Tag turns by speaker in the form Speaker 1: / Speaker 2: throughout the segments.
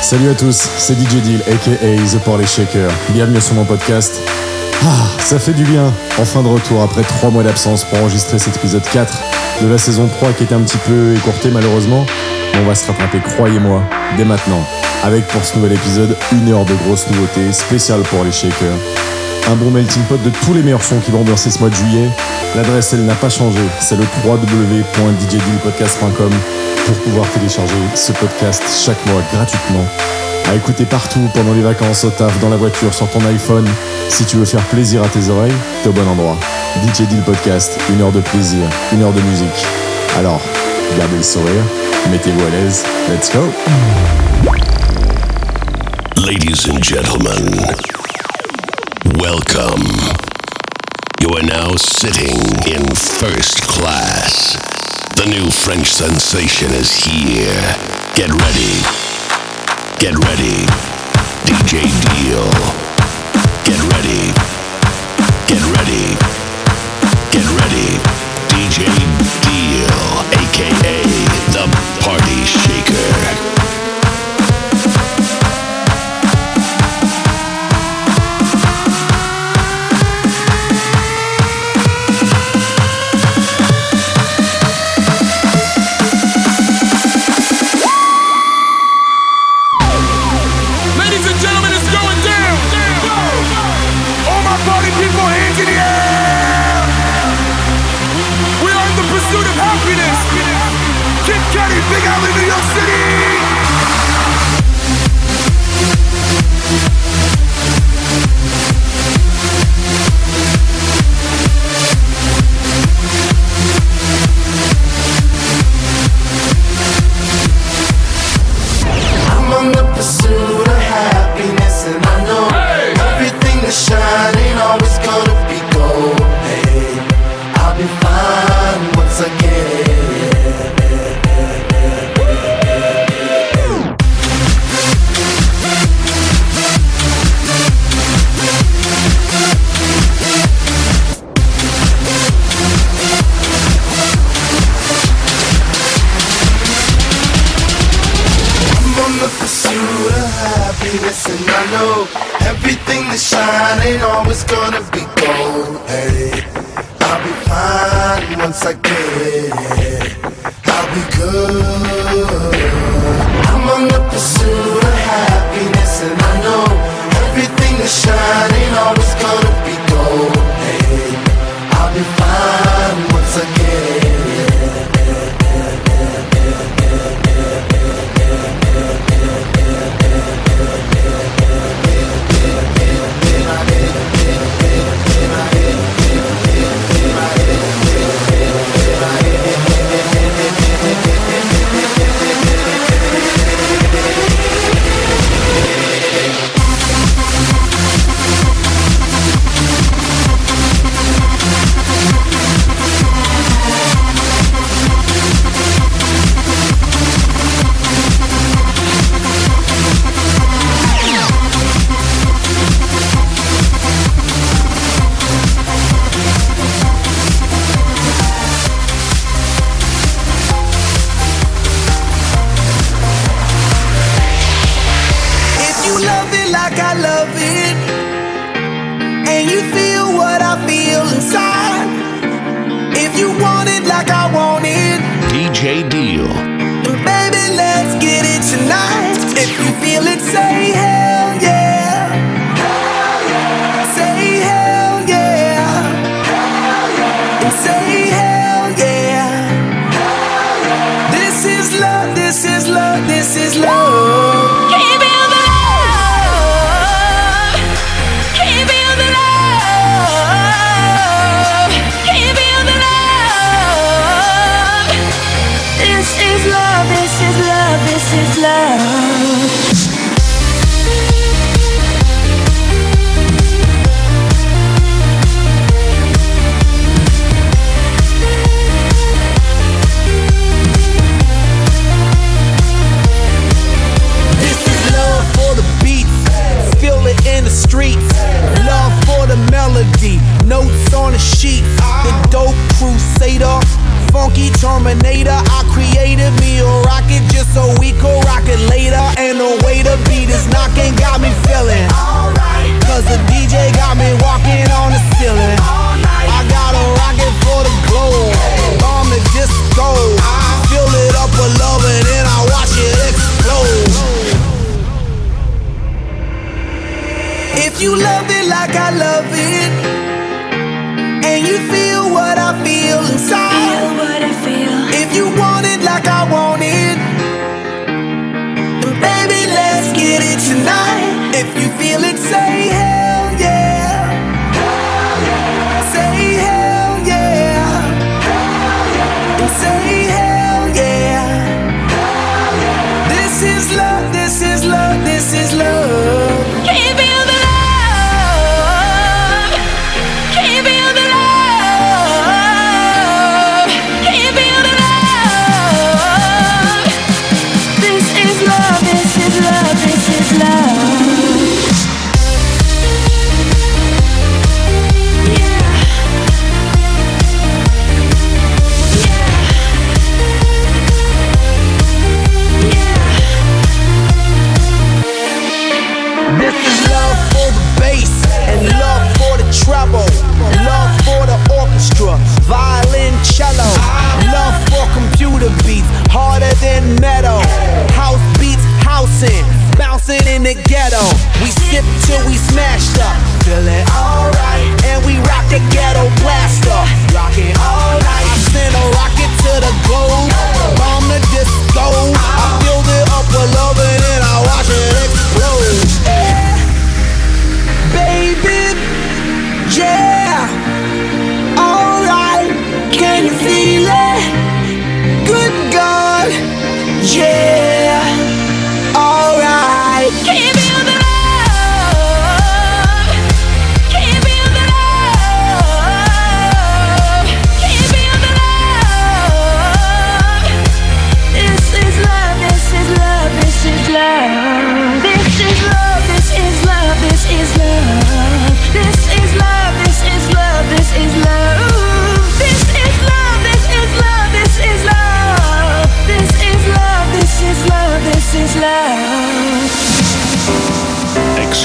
Speaker 1: Salut à tous, c'est DJ Deal, aka The Porley Shaker. Bienvenue sur mon podcast. Ah, ça fait du bien. Enfin de retour après 3 mois d'absence pour enregistrer cet épisode 4 de la saison 3 qui était un petit peu écourté malheureusement. Mais on va se rattraper, croyez-moi, dès maintenant. Avec pour ce nouvel épisode une heure de grosses nouveautés spéciales pour les shakers. Un bon melting pot de tous les meilleurs sons qui vont danser ce mois de juillet. L'adresse elle n'a pas changé, c'est le www.djdealpodcast.com pour pouvoir télécharger ce podcast chaque mois gratuitement. À écouter partout pendant les vacances, au taf, dans la voiture, sur ton iPhone. Si tu veux faire plaisir à tes oreilles, t'es au bon endroit. DJ Deal Podcast, une heure de plaisir, une heure de musique. Alors, gardez le sourire, mettez-vous à l'aise, let's go!
Speaker 2: Ladies and gentlemen, welcome. You are now sitting in first class. The new French sensation is here. Get ready. Get ready. DJ Deal. Get ready. Get ready.
Speaker 3: It
Speaker 4: love you love it like I love it, and you feel what I feel inside.
Speaker 5: Feel what I feel.
Speaker 4: If you want it like I want it, then baby, let's get it tonight. If you feel it, say.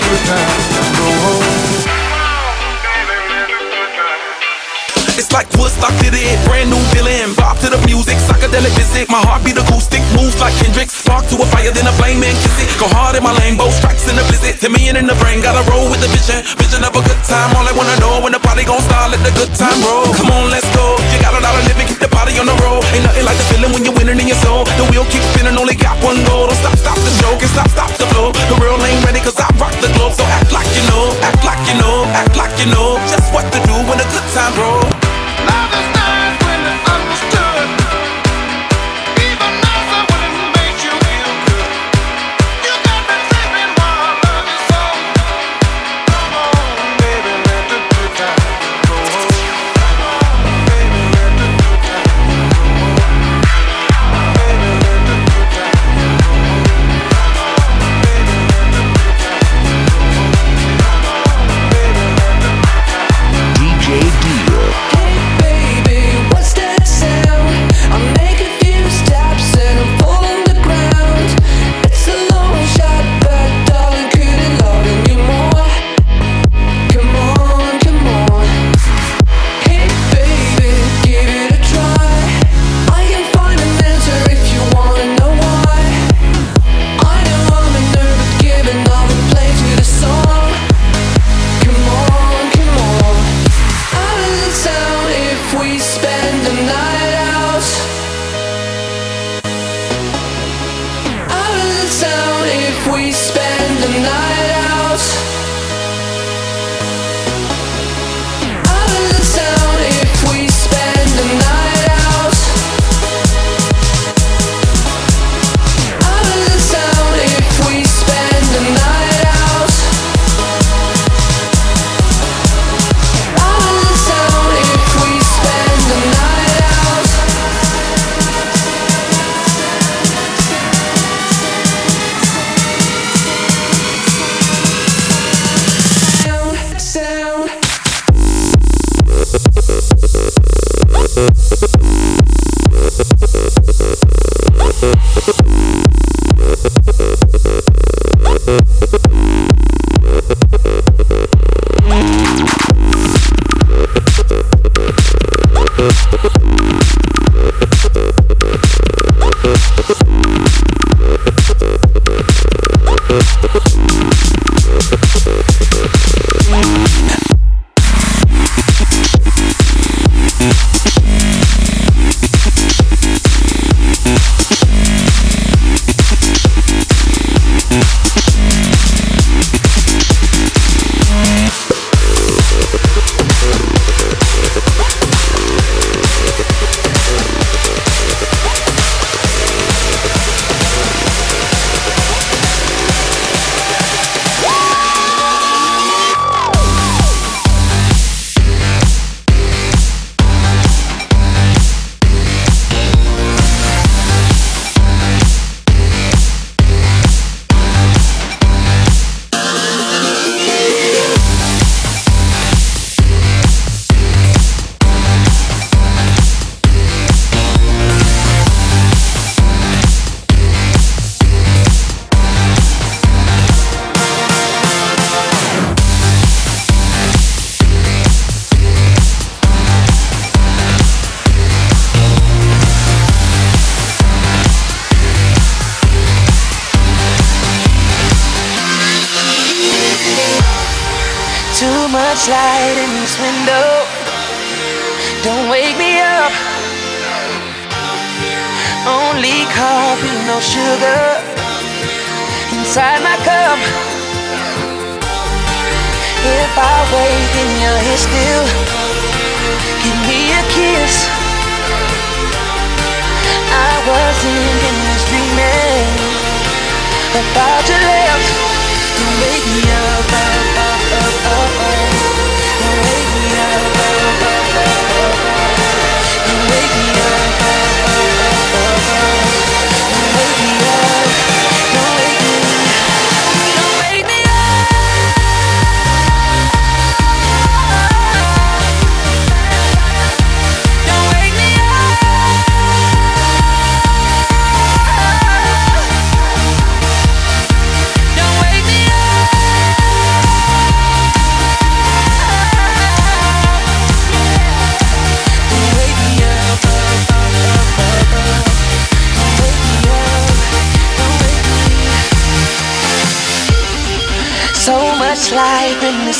Speaker 5: you
Speaker 6: now. like Woodstock did it. Brand new feeling, bop to the music, psychedelic visit. My heartbeat acoustic, moves like Kendrick. Spark to a fire, then a flame and kiss it. Go hard in my lane, both strikes in the blizzard. Ten million in the brain, gotta roll with the vision. Vision of a good time, all I wanna know when the party gon' start, let the good time roll. Come on, let's go. You got a lot of living, keep the body on the road. Ain't nothing like the feeling when you're winning in your soul. The wheel keeps spinning, only got one goal. Don't stop, stop the show, can stop, stop the flow. The real ain't ready, cause I rock the globe. So act like you know, act like you know, act like you know. Just what to do when
Speaker 3: the good
Speaker 5: time rolls.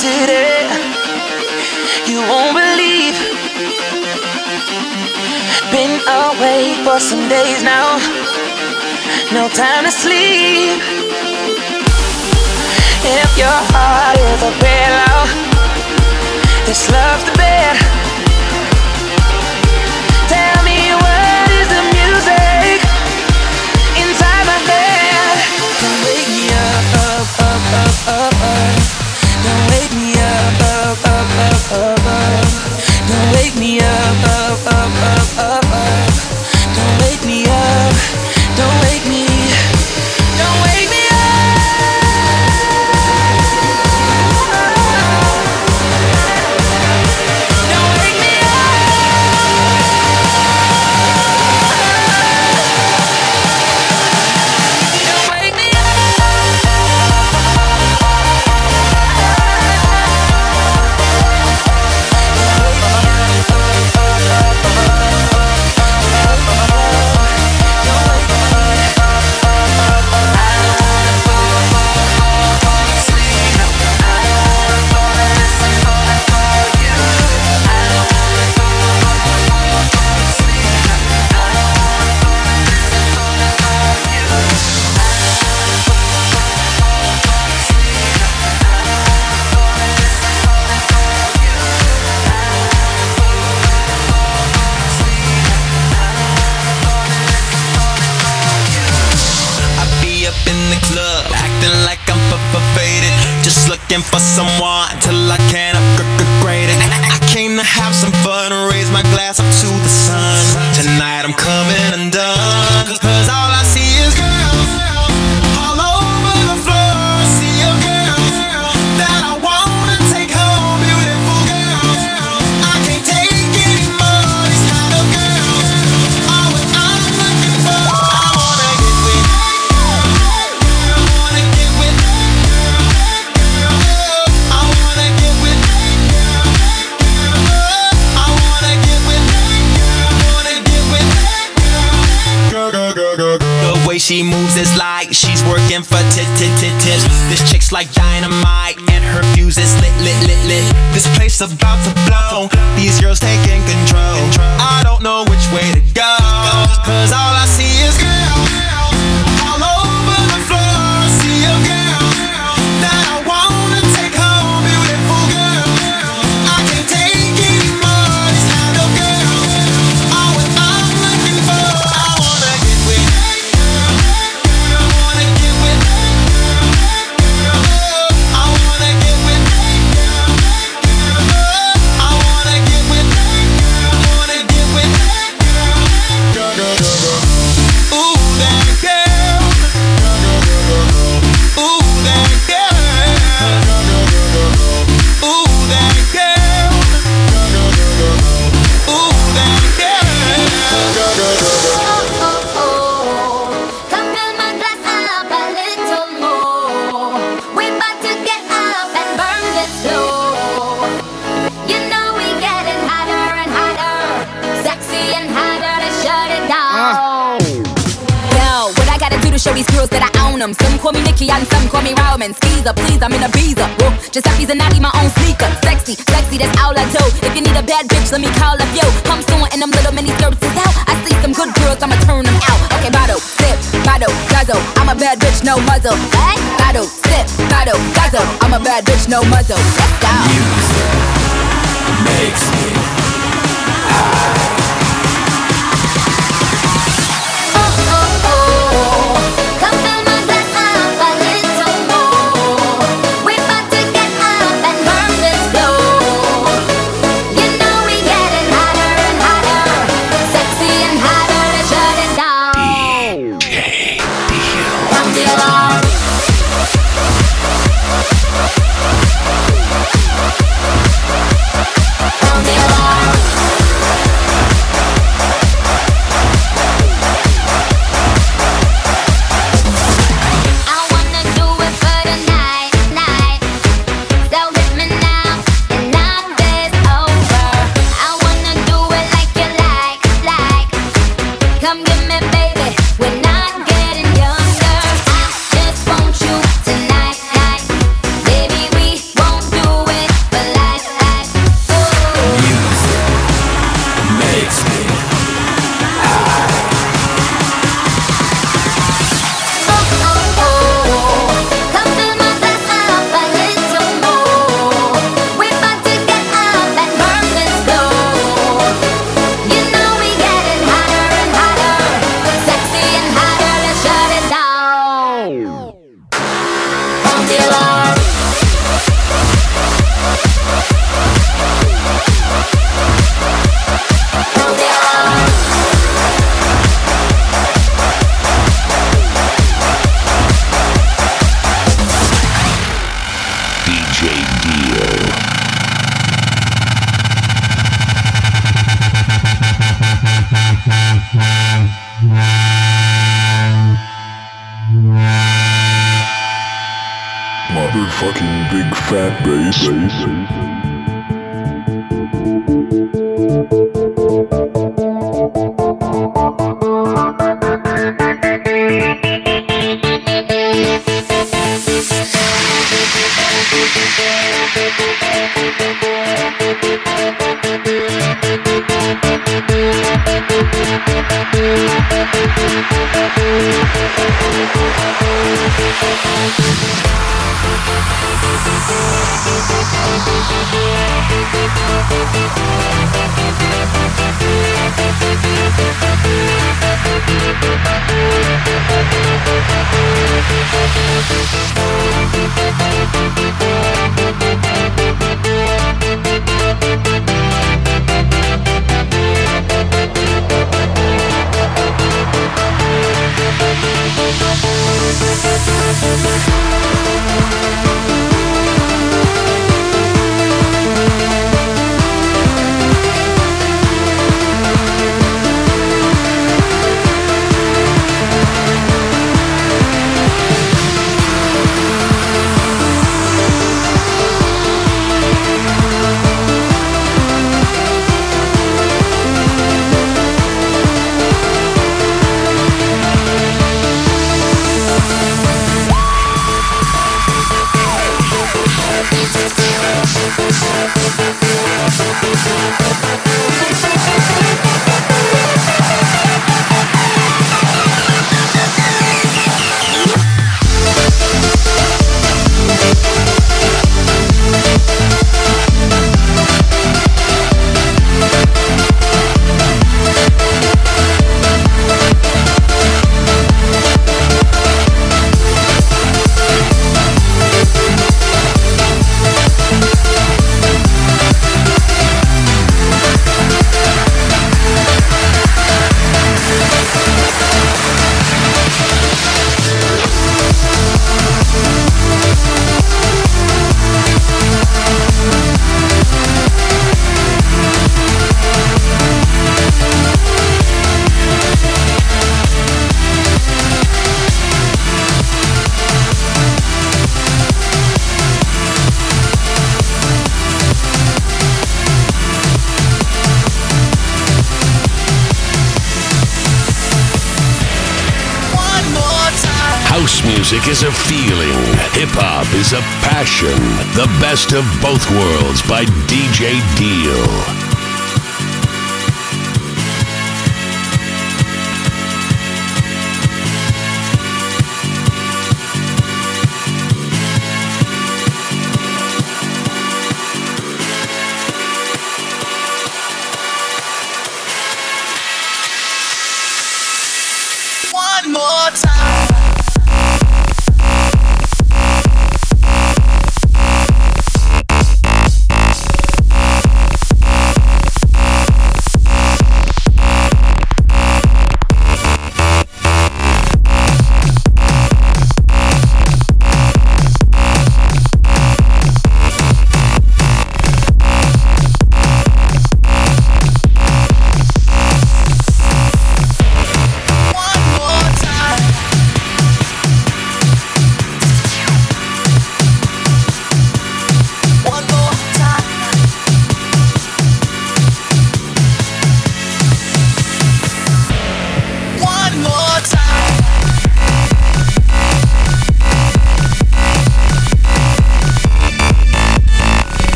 Speaker 5: city. You won't believe. Been away for some days now. No time to sleep. If your heart is a pillow, this love's the bed. up, up, up, up.
Speaker 7: Call me Nicky and some call me Roman. Skeezer, please, I'm in a visa. Whoa, Giuseppe Zanotti my own sneaker. Sexy, sexy, that's all I do. If you need a bad bitch, let me call up yo. Come soon and them little mini skirts is out. I see some good girls, I'ma turn them out. Okay, bottle, sip, bottle, guzzle. I'm a bad bitch, no muzzle. Hey, bottle, sip, bottle, guzzle. I'm a bad bitch, no muzzle. Let's go.
Speaker 8: Music
Speaker 9: makes me
Speaker 10: Passion, the best of both worlds by DJ Deal.
Speaker 11: One more time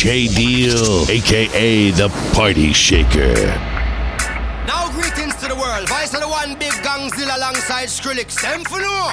Speaker 10: J Deal, aka the Party Shaker.
Speaker 12: Now greetings to the world. Vice of the one big gangzilla alongside Skrillex. Them for no.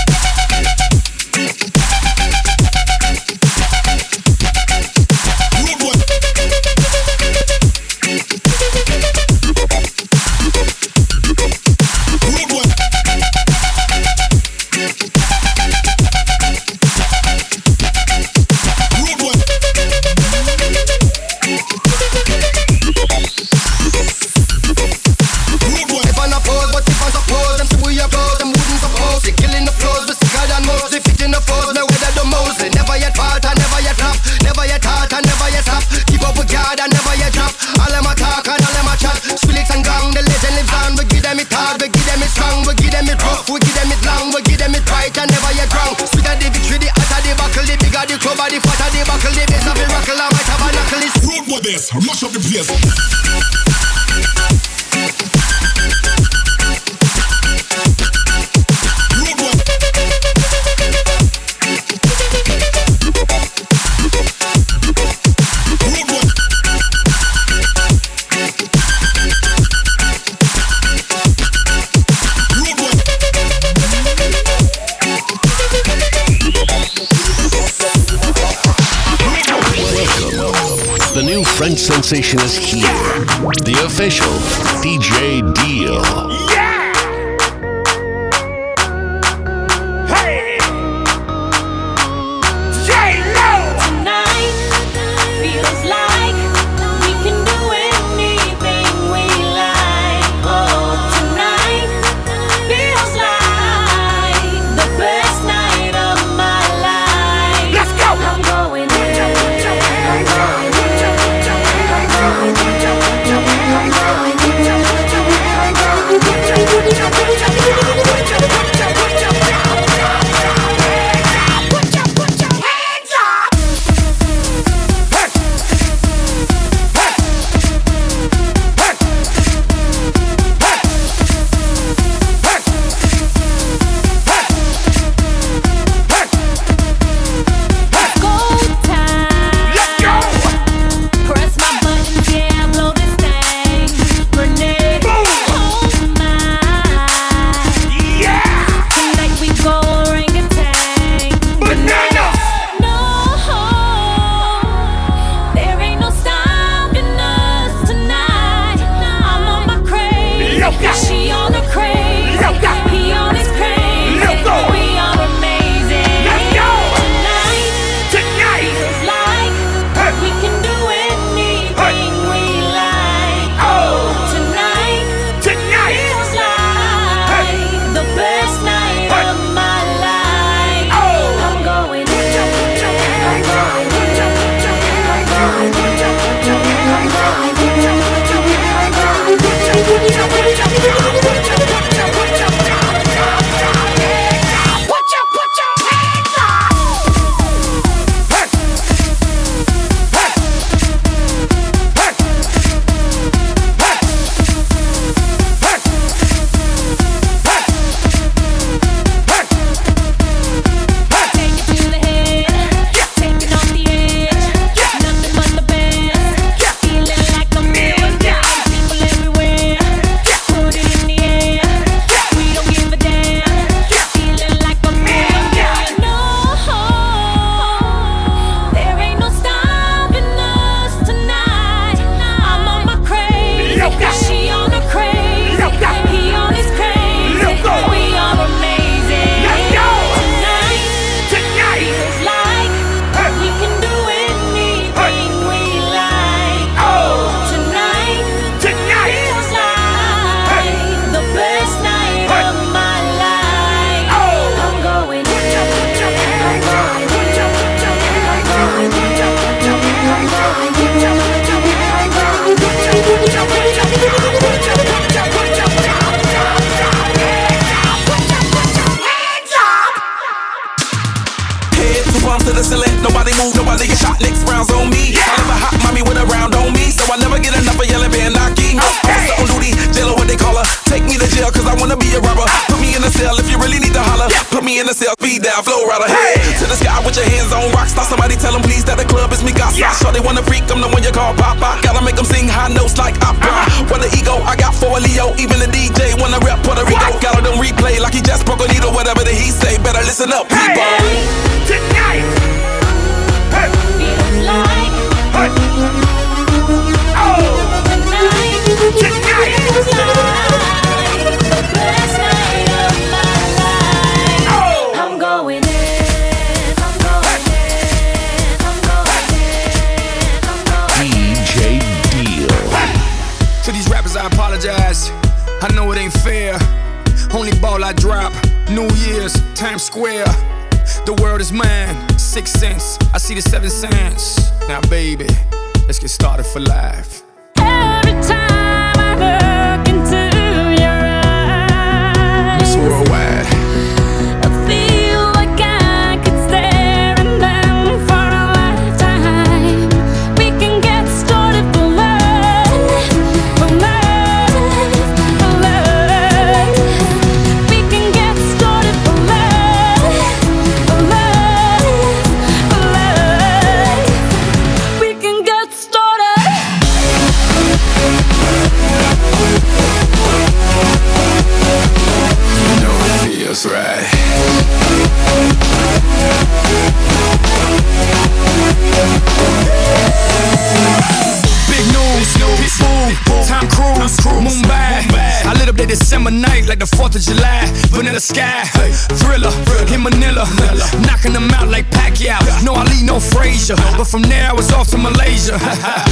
Speaker 3: Frazier. But from there I was off to Malaysia.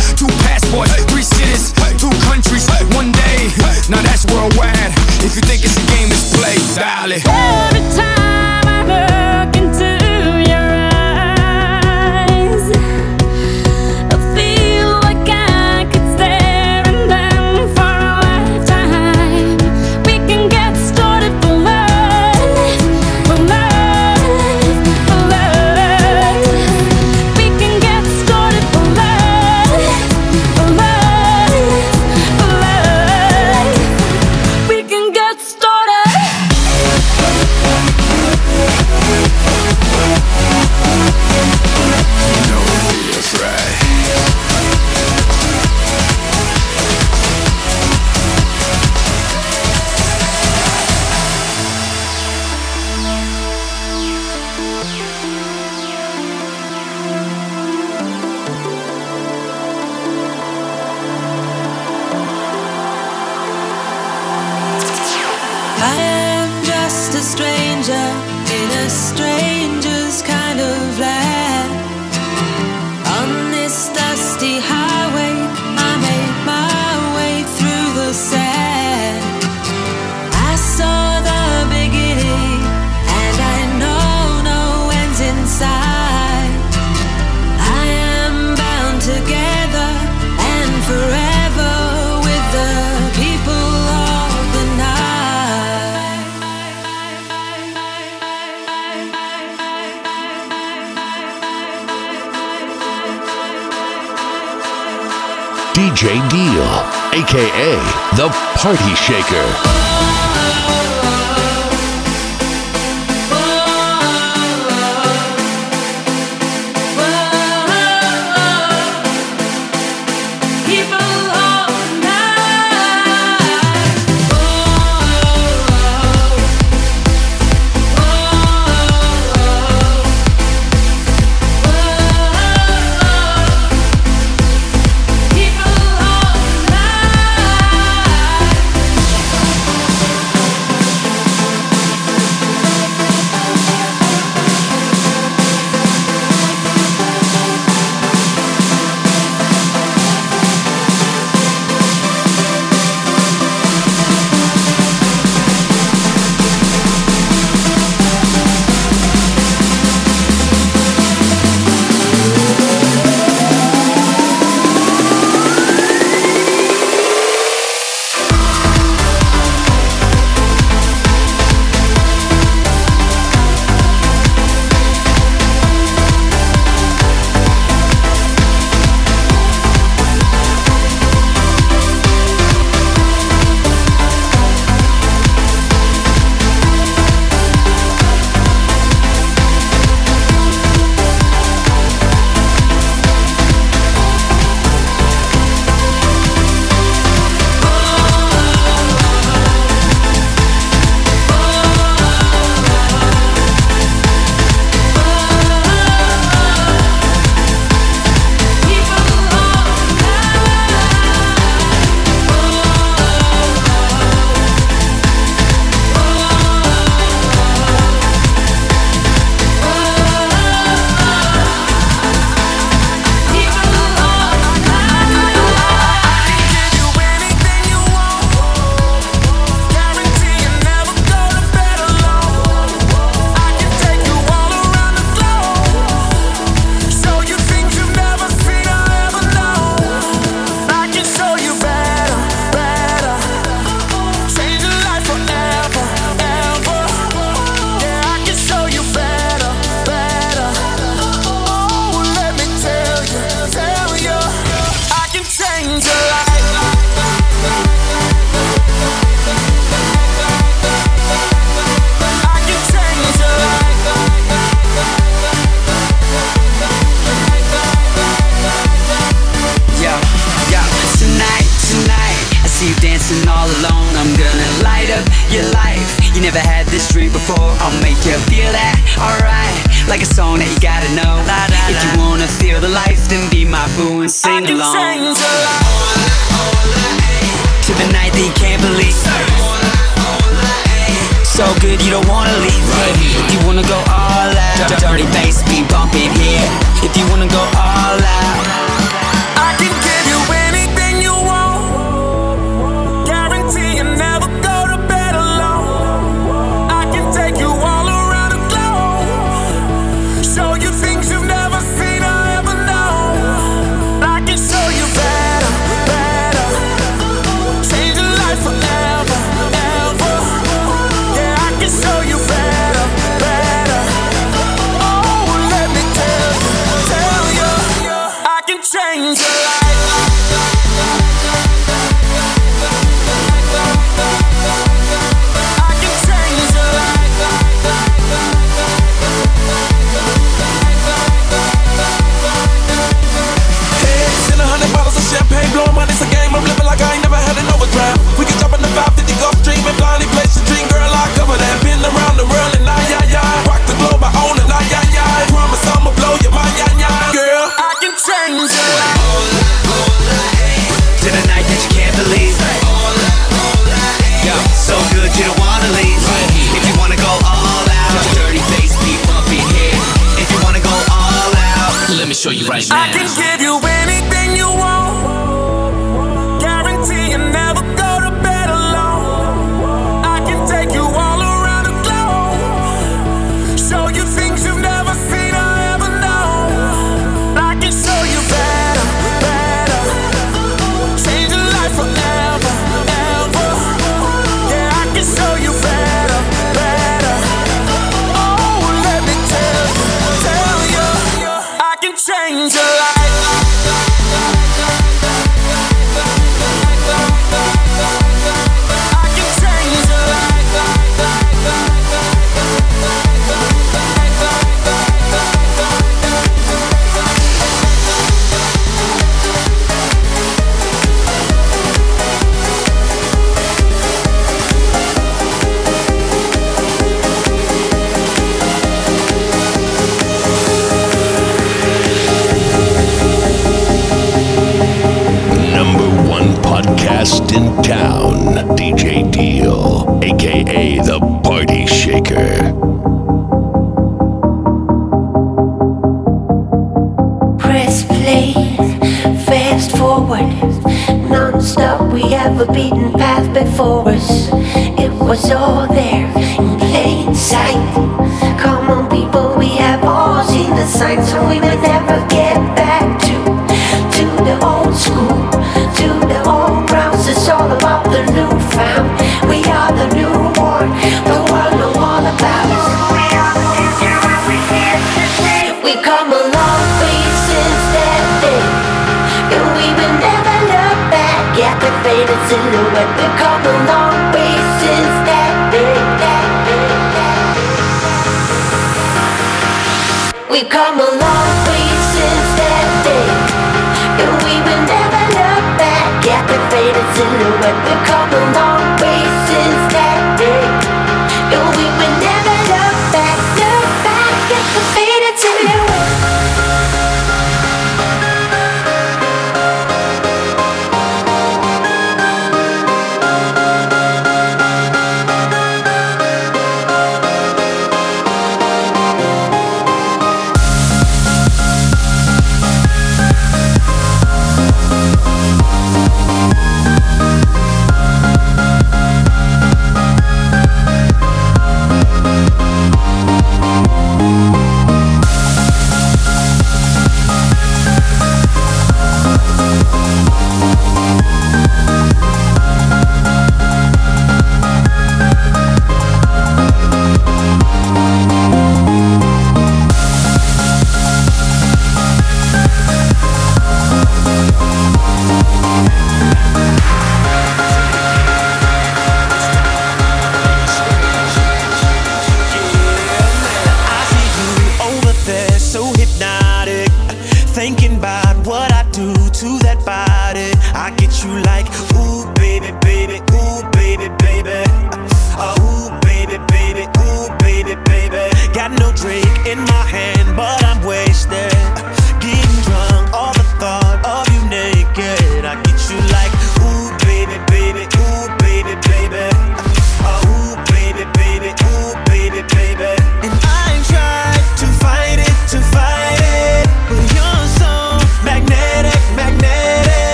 Speaker 13: Party Shaker.
Speaker 14: Never had this dream before. I'll make you feel that, alright. Like a song that you gotta know. If you wanna feel the life, then be my boo and sing along.
Speaker 13: To the night that you can't believe. So good you don't wanna leave. Right here. If you wanna go all out, dirty bass be bumping here. If you wanna go all out.
Speaker 15: I can give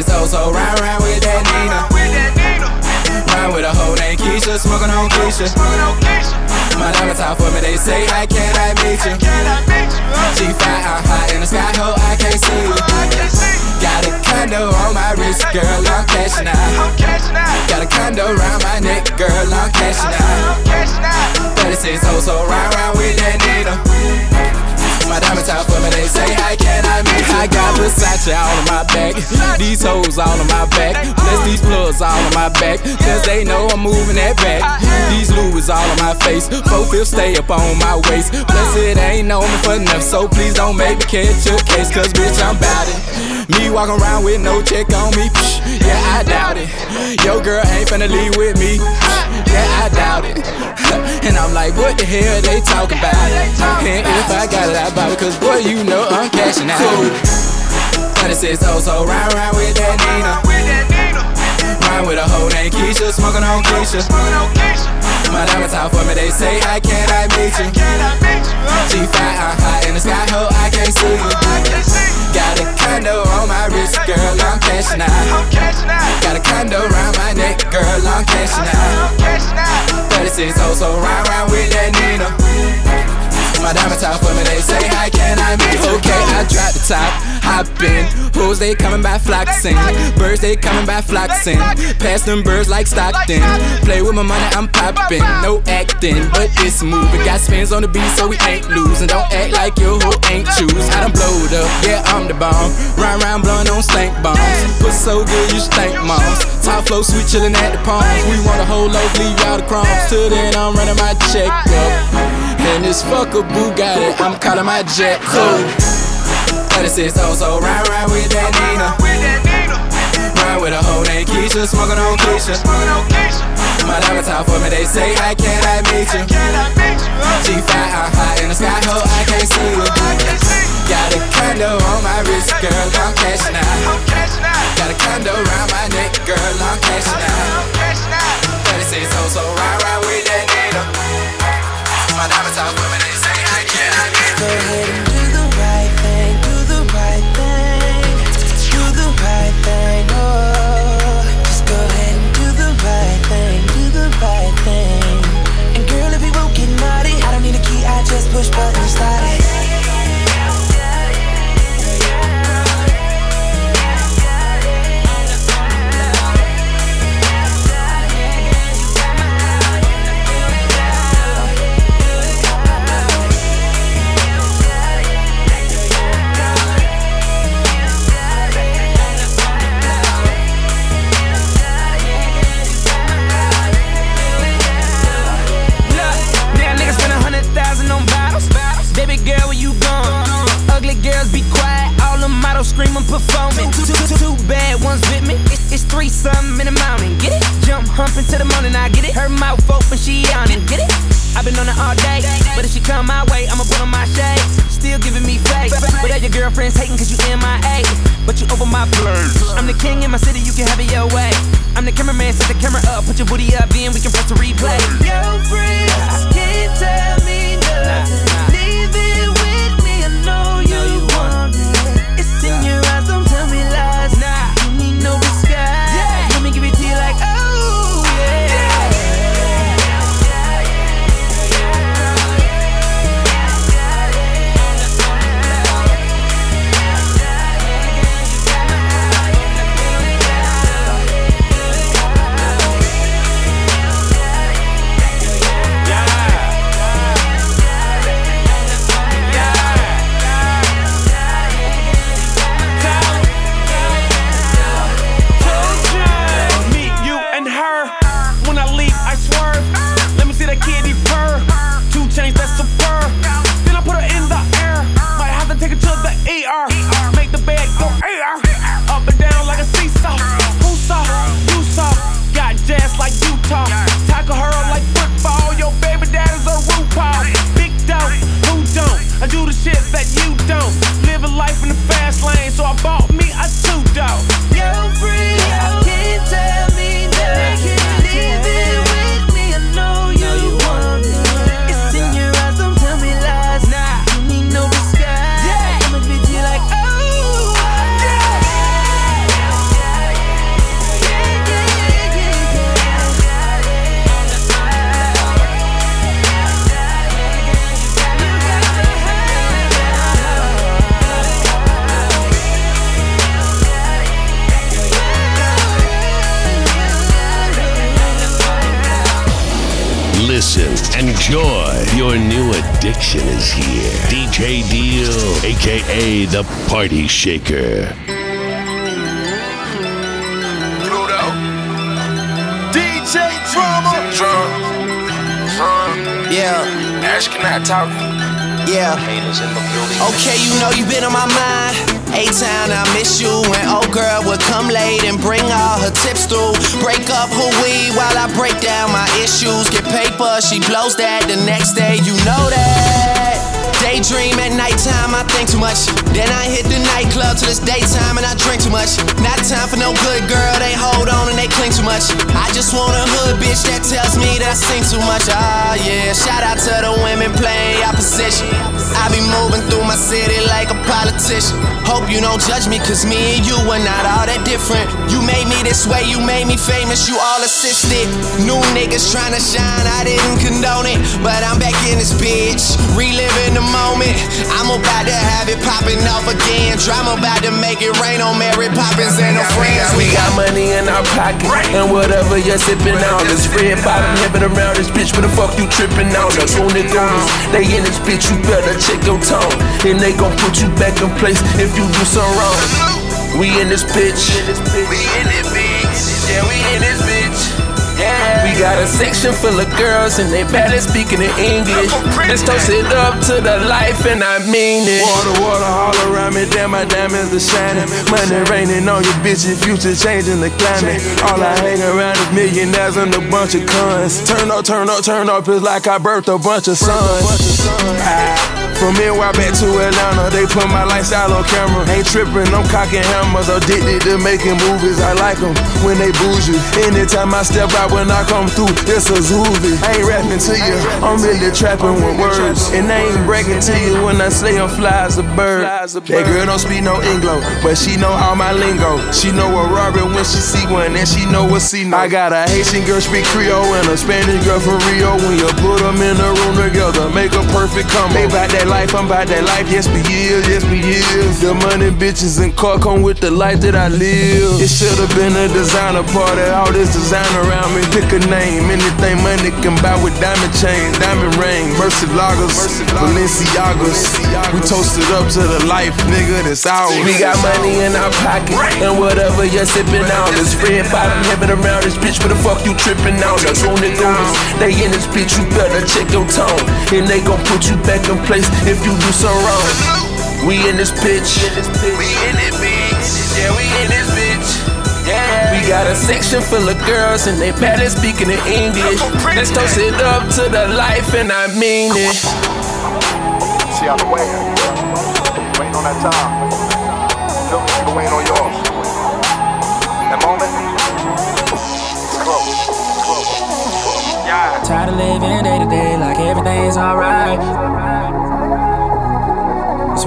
Speaker 16: 36 oh so round round with that Nina. Ride with a hoe named Keisha, smoking on Keisha. My diamonds out for me, they say, How can I meet you? G5, I'm high in the sky, ho, I can't see you. Got a condo on my wrist, girl, I'm cashing out. Got a condo around my neck, girl, I'm cashing out. 36 hoes, so round round with that Nina. My diamonds out for me, they say, How can I meet you? I got Versace all on my back, these hoes all on my back, plus these plugs all on my back, cause they know I'm moving that back. These Louis all on my face, four fifths stay up on my waist, Bless it ain't me for enough, so please don't make me catch a case, cause bitch, I'm bout it. Me walking around with no check on me, psh, I doubt it. Yo, girl ain't finna leave with me, yeah, I doubt it. And I'm like, what the hell they talk about? And if I got it, I buy it, cause boy, you know I'm cashing out. Cool. 36 oh, so round, round with that Nina. Ride with a hoe named Keisha, smoking on Keisha. My diamonds out for me, they say, How can't, I meet you? G5, I'm high in the sky, ho, I can't see you. Got a condo on my wrist, girl, I'm cashing out. Got a condo around my neck, girl, I'm cashing out. 36 oh, so round, round with that Nina. My diamonds out for me, they say, How can I meet? Okay, I drop the top, hop in. Hoes, they coming by flocking. Birds, they coming by flocking. Pass them birds like Stockton. Play with my money, I'm popping. No acting, but it's moving. Got spins on the beat, so we ain't losing. Don't act like your hoe ain't choose. I done blowed up, yeah, I'm the bomb. Round, round, blowing on stank bombs. Put so good, you stank moms. Top flow, sweet chillin' at the palms. We want a whole loaf, leave y'all the crumbs. Till then, I'm running my check up. And this fuck a Bugatti, I'm calling my jet cool. 36 oh, so ride, ride with that Nina. Ride with a hoe named Keisha, smoking on Keisha. My diamonds out for me, they say, How can't, I meet you? G5, I'm high in the sky, ho, I can't see you. Got a condo on my wrist, girl, I'm cashing out. Got a condo around my neck, girl, I'm cashing out. 36 oh, so ride, ride with that Nina. My diamonds out for me, they say, How can I meet
Speaker 17: Go push button and
Speaker 16: models screaming performing. Two, two, two, two bad ones with me. It's, it's three something in the mountain. Get it? Jump humping to the morning, I get it. Her mouth open, she yawning. Get it? I've been on it all day, but if she come my way, I'ma put on my shades. Still giving me face, but all your girlfriends hating cause you MIA. But you over my place. I'm the king in my city, you can have it your way. I'm the cameraman, set the camera up, put your booty up, then we can press the replay.
Speaker 10: Party Shaker.
Speaker 18: Pluto. DJ Drama. Drum. Drum.
Speaker 19: Yeah.
Speaker 18: Ash can I talk?
Speaker 19: Yeah.
Speaker 18: In the.
Speaker 19: Okay, you know you've been on my mind. A-Town, I miss you. And old girl would come late and bring all her tips through. Break up her weed while I break down my issues. Get paper, she blows that the next day, you know that. Daydream at nighttime, I think too much. Then I hit the nightclub till it's daytime and I drink too much. Not time for no good girl, they hold on and they cling too much. I just want a hood bitch that tells me that I sing too much. Ah, yeah. Shout out to the women playing opposition. I be moving through my city like a politician. Hope you don't judge me, cause me and you are not all that different. You made me this way, you made me famous, you all assisted. New niggas trying to shine, I didn't condone it. But I'm back in this bitch, reliving the moment. I'm about to have it popping off again. Drama about to make it rain on Mary Poppins and her friends.
Speaker 20: We got money in our pocket, and whatever you're sipping on is red bottom heaven around this bitch. What the fuck you tripping on? The goonies, goonies, they in this bitch. You better check your tone, and they gon' put you back in place if you do something wrong. We in this bitch. We in this bitch. Yeah, we in this bitch. Yeah. We got a section full of girls and they barely speaking in English. Let's toast it up to the life and I mean it. Water, water all around me, damn my diamonds are shining. Money raining on your bitch, your future changing the climate. All I hang around is millionaires and a bunch of cons. Turn up, turn up, turn up, it's like I birthed a bunch of sons. Ah. From NY back to Atlanta, they put my lifestyle on camera. Ain't tripping, I'm cocking hammers. Addicted to making movies, I like them when they bougie. Anytime I step out, when I come through, it's a zoovie. I ain't rapping to you, I'm really trapping with words. And I ain't bragging to you when I say I'm fly as a bird. That girl don't speak no Anglo, but she know all my lingo. She know a Robert when she see one, and she know what she know. I got a Haitian girl speak Creole and a Spanish girl from Rio. When you put them in a room together, make a perfect combo. They that life, I'm about that life. Yes, we is, yes, we is. The money, bitches, and car come with the life that I live. It should have been a designer party. All this design around me. Pick a name, anything money can buy with diamond chain, diamond ring, Mercy Lagers, Balenciagas. We toasted up to the life, nigga, that's ours. We got money in our pocket, and whatever you're sipping on is red bottom heaven around this bitch. What the fuck you tripping on? The goonies, goonies, they in this bitch. You better check your tone, and they gon' put you back in place if you do something wrong. We in this bitch. We in this bitch. Yeah, we in this bitch. Yeah. We got a section full of girls and they barely speaking in English. Let's toast it up to the life and I mean it.
Speaker 21: See out the way. Waiting on that time. Feel me? People waiting on yours. That moment. It's close. It's close. Yeah.
Speaker 22: Tired of living day to day like everything's alright.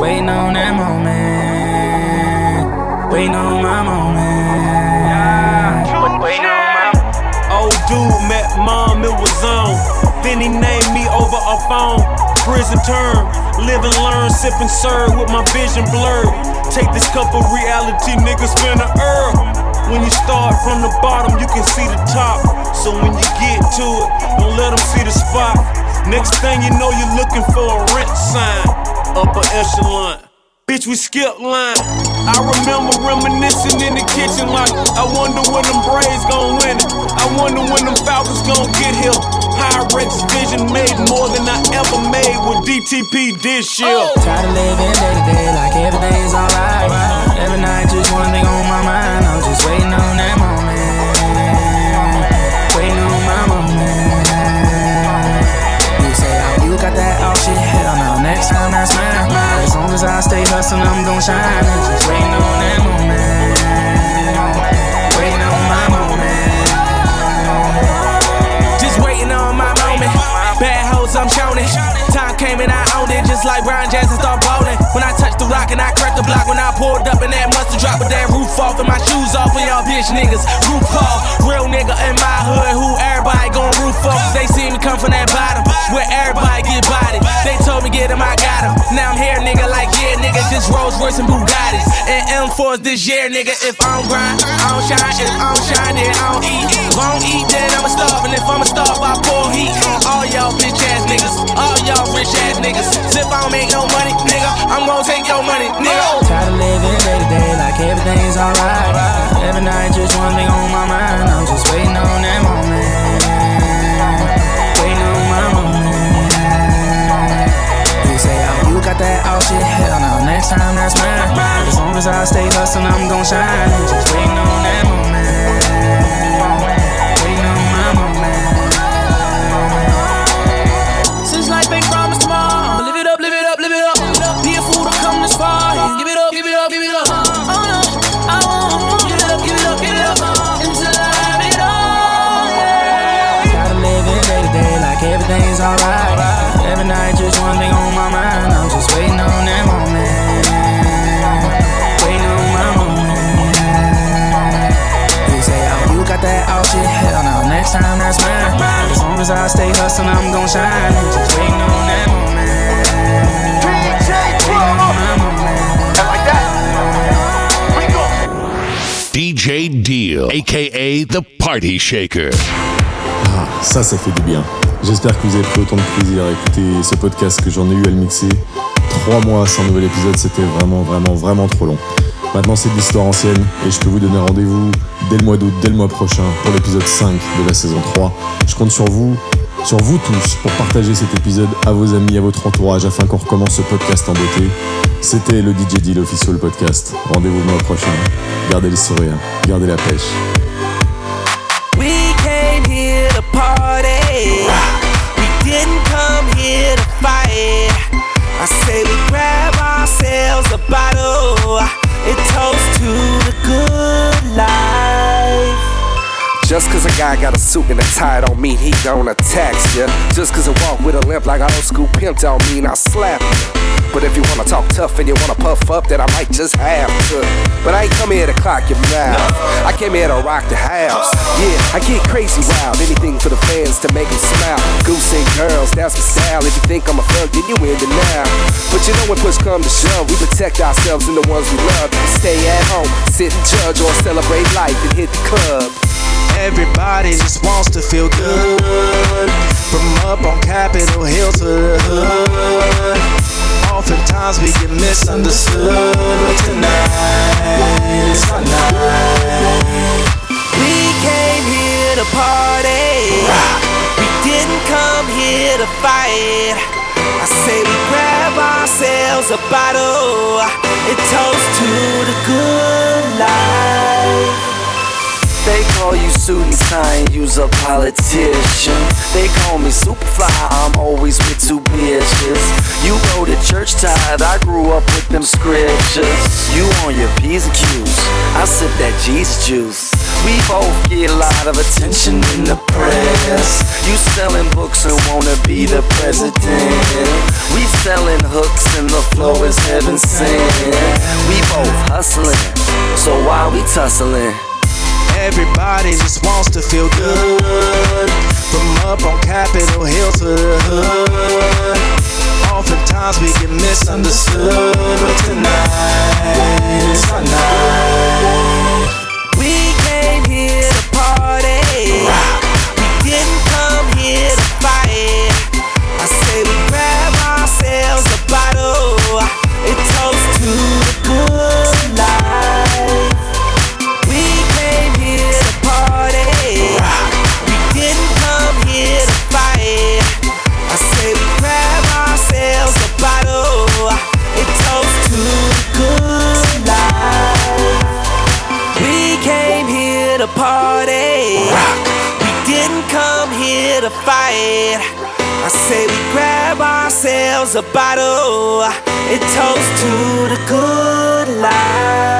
Speaker 22: Waiting on that moment. Waiting on my moment. My
Speaker 23: Old dude met mom, it was on. Then he named me over a phone. Prison term, live and learn, sip and serve with my vision blurred. Take this cup of reality, nigga, spin a herb. When you start from the bottom, you can see the top. So when you get to it, don't let them see the spot. Next thing you know, you're looking for a rent sign. Upper echelon. Bitch, we skip line. I remember reminiscing in the kitchen like, I wonder when them Braves gon' win it. I wonder when them Falcons gon' get here. Pyrex vision made more than I ever made with DTP this year. Oh.
Speaker 22: Tired of living day to day like everything's alright. Every night, just one thing on my mind. I'm just waiting on that moment. As long as I stay hustling, I'm gon' shine. Just waiting on that moment. Waiting on my moment.
Speaker 23: Just waiting on my moment. Bad hoes, I'm showing. Time came and I owned it.
Speaker 24: just like Brian Jackson start ballin'. When I touched the rock and I cracked the block. When I pulled up and that mustard drop with that roof off and my shoes off and y'all bitch niggas. Roof off, real nigga in my hood who everybody gon' roof off. They see me come from that bottom where everybody get bodied. They told me get him, I got him. Now I'm here, nigga, like yeah, nigga, just Rolls Royce and Bugattis and M4s this year, nigga. If I don't grind, I don't shine. If I don't shine, then I don't eat. If I don't eat, then I'ma starve. And if I'ma starve, I pour heat on all y'all bitch ass niggas, all y'all rich ass niggas. If I don't make no money, nigga, I'm gonna take your money, nigga. Oh.
Speaker 22: Tired of living day to day like everything's alright. Every night, just one thing on my mind. I'm just waiting on that moment. Waiting on my moment. You say, oh, you got that out shit. Hell no, next time that's mine. As long as I stay hustling, I'm gon' shine. Just waiting on that moment. Alright. Every night, just one thing on my mind. I'm just waiting on that moment. Waiting on my moment. You say, oh, you got that out shit. Hell no, next time that's mine. As long as I stay hustling, I'm gon' shine. Just waiting on that moment. Waiting on my.
Speaker 10: DJ Deal, aka The Party Shaker.
Speaker 1: Ah, ça, ça fait du bien. J'espère que vous avez pris autant de plaisir à écouter ce podcast que j'en ai eu à le mixer. Trois mois sans nouvel épisode, c'était vraiment, vraiment, vraiment trop long. Maintenant, c'est de l'histoire ancienne et je peux vous donner rendez-vous dès le mois d'août, dès le mois prochain, pour l'épisode 5 de la saison 3. Je compte sur vous, sur vous tous, pour partager cet épisode à vos amis, à votre entourage, afin qu'on recommence ce podcast en beauté. C'était le DJ Deal Official Podcast. Rendez-vous le mois prochain. Gardez le sourire, gardez la pêche.
Speaker 5: To party. We didn't come here to fight. I say we grab ourselves a bottle. It toast to the good life.
Speaker 21: Just cause a guy got a suit and a tie don't mean he gonna tax ya. Just cause I walk with a limp like an old school pimp don't mean I slap ya. But if you wanna talk tough and you wanna puff up, then I might just have to. But I ain't come here to clock your mouth. I came here to rock the house. Yeah, I get crazy wild. Anything for the fans to make them smile. Goose and girls, that's my style. If you think I'm a thug, then you in now. But you know when push come to shove, we protect ourselves and the ones we love. Stay at home, sit and judge or celebrate life and hit the club.
Speaker 5: Everybody just wants to feel good. From up on Capitol Hill to the hood. Oftentimes we get misunderstood.
Speaker 21: Call you suit and tie and use a politician. They call me Superfly, I'm always with two bitches. You go to church tithe, I grew up with them scriptures. You on your P's and Q's, I sip that Jesus juice. We both get a lot of attention in the press. You selling books and wanna be the president. We selling hooks and the flow is heaven sent. We both hustling, so why we tussling?
Speaker 5: Everybody just wants to feel good. From up on Capitol Hill to the hood. Oftentimes we get misunderstood. But tonight is our night. We came here to party. We a bottle. It toast to the good life.